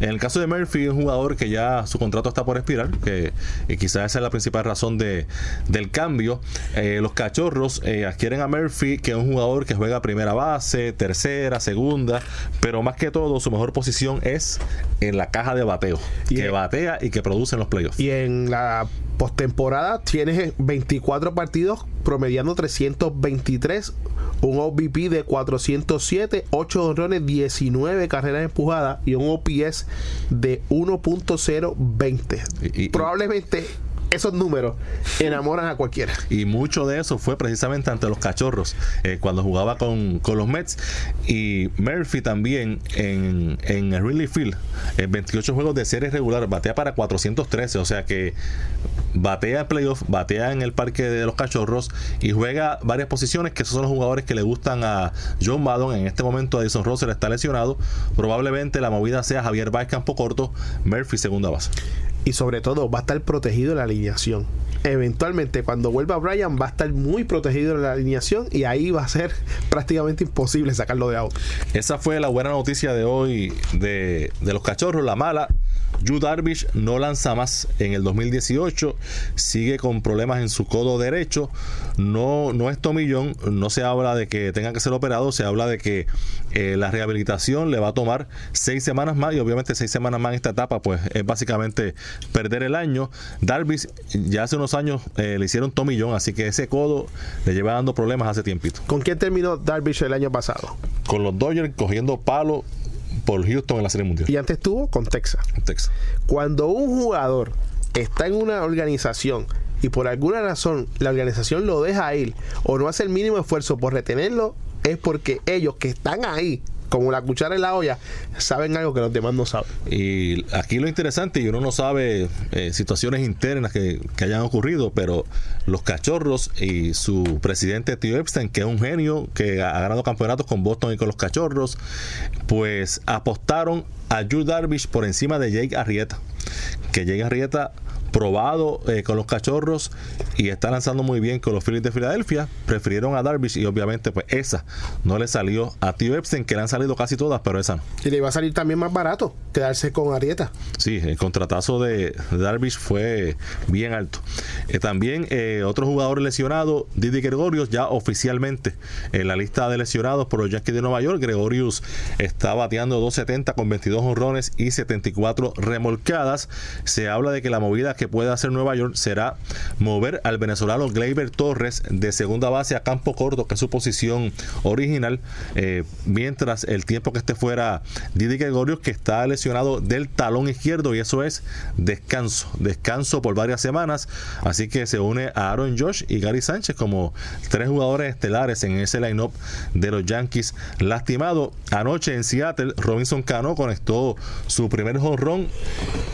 En el caso de Murphy, es un jugador que ya su contrato está por expirar, que y quizás esa es la principal razón de, del cambio. Eh, los cachorros eh, adquieren a Murphy, que es un jugador que juega primera base, tercera, segunda, pero más que todo, su mejor posición es en la caja de bateo, Y que es- batea y que produce en los playoffs. Y en la postemporada tienes 24 partidos promediando 323, un OVP de 407, 8 honrones, 19 carreras empujadas y un OPS de 1.020. Y- y- Probablemente esos números enamoran a cualquiera. Y mucho de eso fue precisamente ante los cachorros, eh, cuando jugaba con, los Mets. Y Murphy también en, en el Wrigley Field, en 28 juegos de serie regular, batea para 413. O sea que batea en playoff, batea en el parque de los cachorros y juega varias posiciones, que esos son los jugadores que le gustan a John Maddon. En este momento Edison Russell está lesionado. Probablemente la movida sea Javier Baez campo corto, Murphy segunda base. Y sobre todo va a estar protegido la alineación. Eventualmente cuando vuelva Brian va a estar muy protegido la alineación y ahí va a ser prácticamente imposible sacarlo de out. Esa fue la buena noticia de hoy de, de los cachorros. La mala, Yu Darvish no lanza más en el 2018. Sigue con problemas en su codo derecho. No, no es tomillón. No se habla de que tenga que ser operado. Se habla de que eh, la rehabilitación le va a tomar seis semanas más. Y obviamente seis semanas más en esta etapa, pues es básicamente perder el año. Darvish ya hace unos años eh, le hicieron tomillón. Así que ese codo le lleva dando problemas hace tiempito. ¿Con quién terminó Darvish el año pasado? Con los Dodgers cogiendo palo por Houston en la Serie Mundial. Y antes estuvo con Texas. Texas. Cuando un jugador está en una organización y por alguna razón la organización lo deja ir o no hace el mínimo esfuerzo por retenerlo, es porque ellos que están ahí, como la cuchara en la olla, saben algo que los demás no saben. Y aquí lo interesante, y uno no sabe eh, situaciones internas que, hayan ocurrido, pero los cachorros y su presidente Tío Epstein, que es un genio, que ha ganado campeonatos con Boston y con los cachorros, pues apostaron a Yu Darvish por encima de Jake Arrieta. Que Jake Arrieta probado eh, con los cachorros y está lanzando muy bien con los Phillies de Filadelfia, prefirieron a Darvish y obviamente pues esa no le salió a Tío Epstein, que le han salido casi todas, pero esa no. Y le iba a salir también más barato quedarse con Arieta. Sí, el contratazo de Darvish fue bien alto. Eh, también eh, otro jugador lesionado, Didi Gregorius, ya oficialmente en la lista de lesionados por los Yankees de Nueva York. Gregorius está bateando 270 con 22 honrones y 74 remolcadas. Se habla de que la movida que puede hacer Nueva York será mover al venezolano Gleyber Torres de segunda base a campo corto, que es su posición original, eh, mientras el tiempo que esté fuera Didi Gregorius, que está lesionado del talón izquierdo, y eso es descanso, descanso por varias semanas. Así que se une a Aaron Josh y Gary Sánchez como tres jugadores estelares en ese line-up de los Yankees lastimado. Anoche en Seattle, Robinson Cano conectó su primer jonrón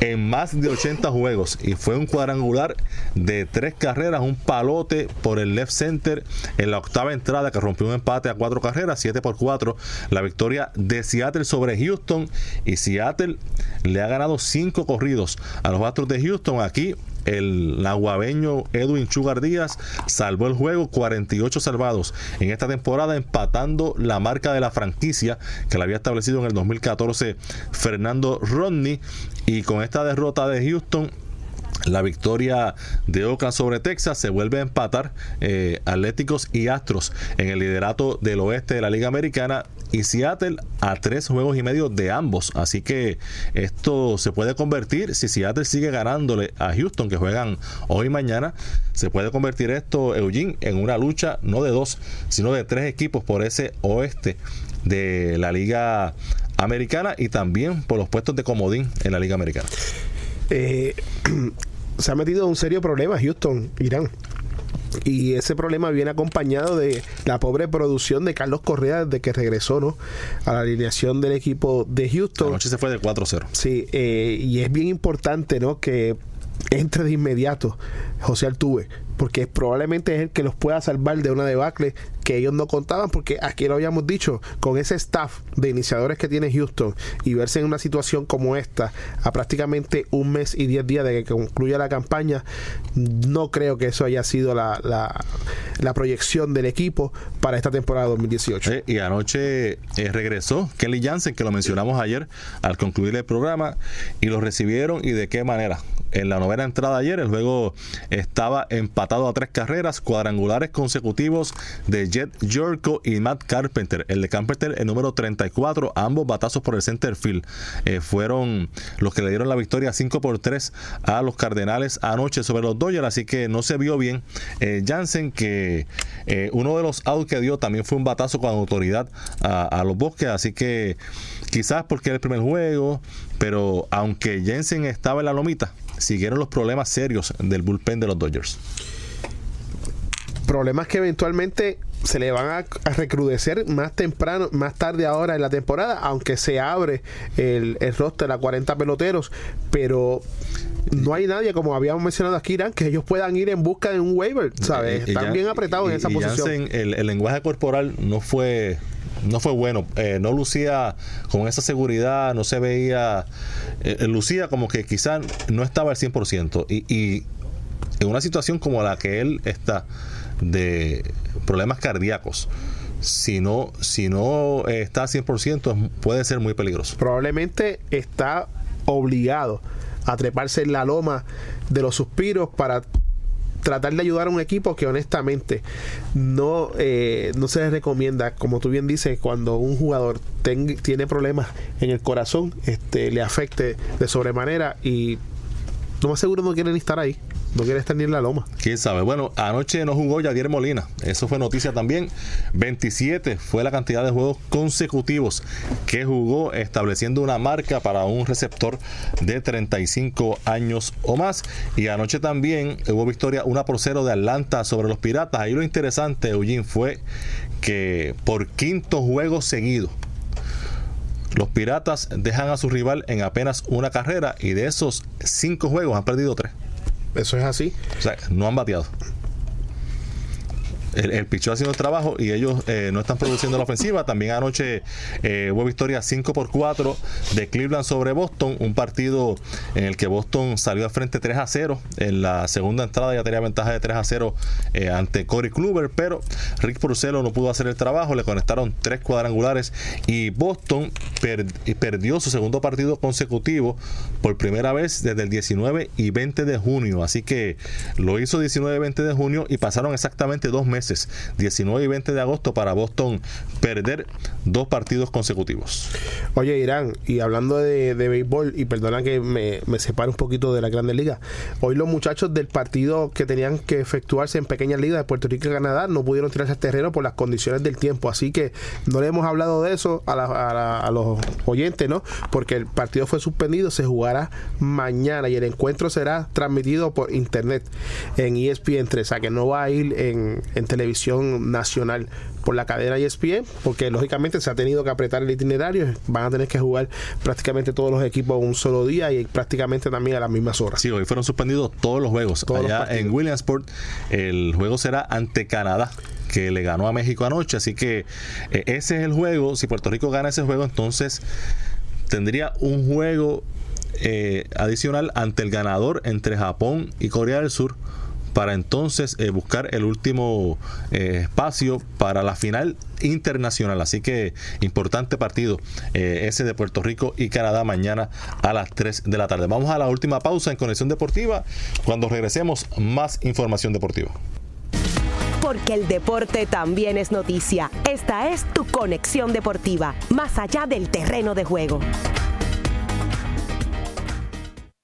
en más de 80 juegos y fue un cuadrangular de tres carreras, un palote por el left center en la octava entrada que rompió un empate a cuatro carreras, 7 por 4. La victoria de Seattle sobre Houston y Seattle le ha ganado cinco corridos a los Astros de Houston. Aquí el nahuabeño Edwin Chugar Díaz salvó el juego 48 salvados en esta temporada empatando la marca de la franquicia que la había establecido en el 2014 Fernando Rodney y con esta derrota de Houston la victoria de Oakland sobre Texas se vuelve a empatar eh, Atléticos y Astros en el liderato del oeste de la Liga Americana y Seattle a tres juegos y medio de ambos. Así que esto se puede convertir, si Seattle sigue ganándole a Houston, que juegan hoy y mañana, se puede convertir esto, Eugene, en una lucha no de dos, sino de tres equipos por ese oeste de la Liga Americana y también por los puestos de comodín en la Liga Americana. Eh, se ha metido en un serio problema Houston, Irán. Y ese problema viene acompañado de la pobre producción de Carlos Correa desde que regresó ¿no? a la alineación del equipo de Houston. Anoche se fue de 4-0. Sí, eh, y es bien importante ¿no? que entre de inmediato José Altuve, porque probablemente es el que los pueda salvar de una debacle que ellos no contaban, porque aquí lo habíamos dicho, con ese staff de iniciadores que tiene Houston y verse en una situación como esta, a prácticamente un mes y diez días de que concluya la campaña, no creo que eso haya sido la, la, proyección del equipo para esta temporada 2018. Eh, y anoche eh, regresó Kelly Jansen, que lo mencionamos ayer al concluir el programa, y lo recibieron y de qué manera. En la novena entrada ayer, el juego estaba empatado a tres carreras, cuadrangulares consecutivos de Yorko y Matt Carpenter. El de Carpenter, el número 34, ambos batazos por el center field. Eh, fueron los que le dieron la victoria 5 por 3 a los Cardenales anoche sobre los Dodgers, así que no se vio bien. Eh, Jansen, que eh, uno de los outs que dio también fue un batazo con autoridad a, a los bosques, así que quizás porque era el primer juego, pero aunque Jensen estaba en la lomita, siguieron los problemas serios del bullpen de los Dodgers. Problemas que eventualmente se le van a, recrudecer más temprano, más tarde ahora en la temporada, aunque se abre el, el roster a 40 peloteros, pero no hay nadie, como habíamos mencionado aquí, Irán, que ellos puedan ir en busca de un waiver, ¿sabes? Están bien apretados en esa posición. el, lenguaje corporal no fue no fue bueno, eh, no lucía con esa seguridad, no se veía, eh, lucía como que quizás no estaba al 100%. Y, y en una situación como la que él está, de problemas cardíacos, si no, si no está 100%, puede ser muy peligroso. Probablemente está obligado a treparse en la loma de los suspiros para tratar de ayudar a un equipo que honestamente no, eh, no se les recomienda, como tú bien dices, cuando un jugador tiene problemas en el corazón, este, le afecte de sobremanera y no más seguro no quieren estar ahí. No quiere estar ni en la loma. ¿Quién sabe? Bueno, anoche no jugó Javier Molina. Eso fue noticia también. 27 fue la cantidad de juegos consecutivos que jugó, estableciendo una marca para un receptor de 35 años o más. Y anoche también hubo victoria 1 por 0 de Atlanta sobre los Piratas. Ahí lo interesante, Eugene, fue que por quinto juego seguido, los Piratas dejan a su rival en apenas una carrera y de esos cinco juegos han perdido tres. Eso es así. O sea, no han bateado. El, el haciendo el trabajo y ellos eh, no están produciendo la ofensiva. También anoche eh, hubo victoria 5 por 4 de Cleveland sobre Boston, un partido en el que Boston salió al frente 3 a 0. En la segunda entrada ya tenía ventaja de 3 a 0 eh, ante Corey Kluber, pero Rick Porcello no pudo hacer el trabajo, le conectaron tres cuadrangulares y Boston perdió su segundo partido consecutivo por primera vez desde el 19 y 20 de junio. Así que lo hizo 19 y 20 de junio y pasaron exactamente dos meses, 19 y 20 de agosto, para Boston perder dos partidos consecutivos. Oye, Irán, y hablando de, béisbol, y perdona que me, separe un poquito de la Grande Liga, hoy los muchachos del partido que tenían que efectuarse en pequeñas ligas de Puerto Rico y Canadá no pudieron tirarse al terreno por las condiciones del tiempo. Así que no le hemos hablado de eso a, a los oyentes, ¿no? Porque el partido fue suspendido, se jugará mañana y el encuentro será transmitido por internet en ESPN 3, o sea que no va a ir en, en televisión nacional por la cadena ESPN, porque lógicamente se ha tenido que apretar el itinerario, van a tener que jugar prácticamente todos los equipos un solo día y prácticamente también a las mismas horas. Sí, hoy fueron suspendidos todos los juegos. Allá en Williamsport el juego será ante Canadá que le ganó a México anoche, así que eh, ese es el juego, si Puerto Rico gana ese juego, entonces tendría un juego eh, adicional ante el ganador entre Japón y Corea del Sur para entonces eh, buscar el último eh, espacio para la final internacional. Así que importante partido ese de Puerto Rico y Canadá mañana a las 3 de la tarde. Vamos a la última pausa en Conexión Deportiva. Cuando regresemos, más información deportiva. Porque el deporte también es noticia. Esta es tu conexión deportiva, más allá del terreno de juego.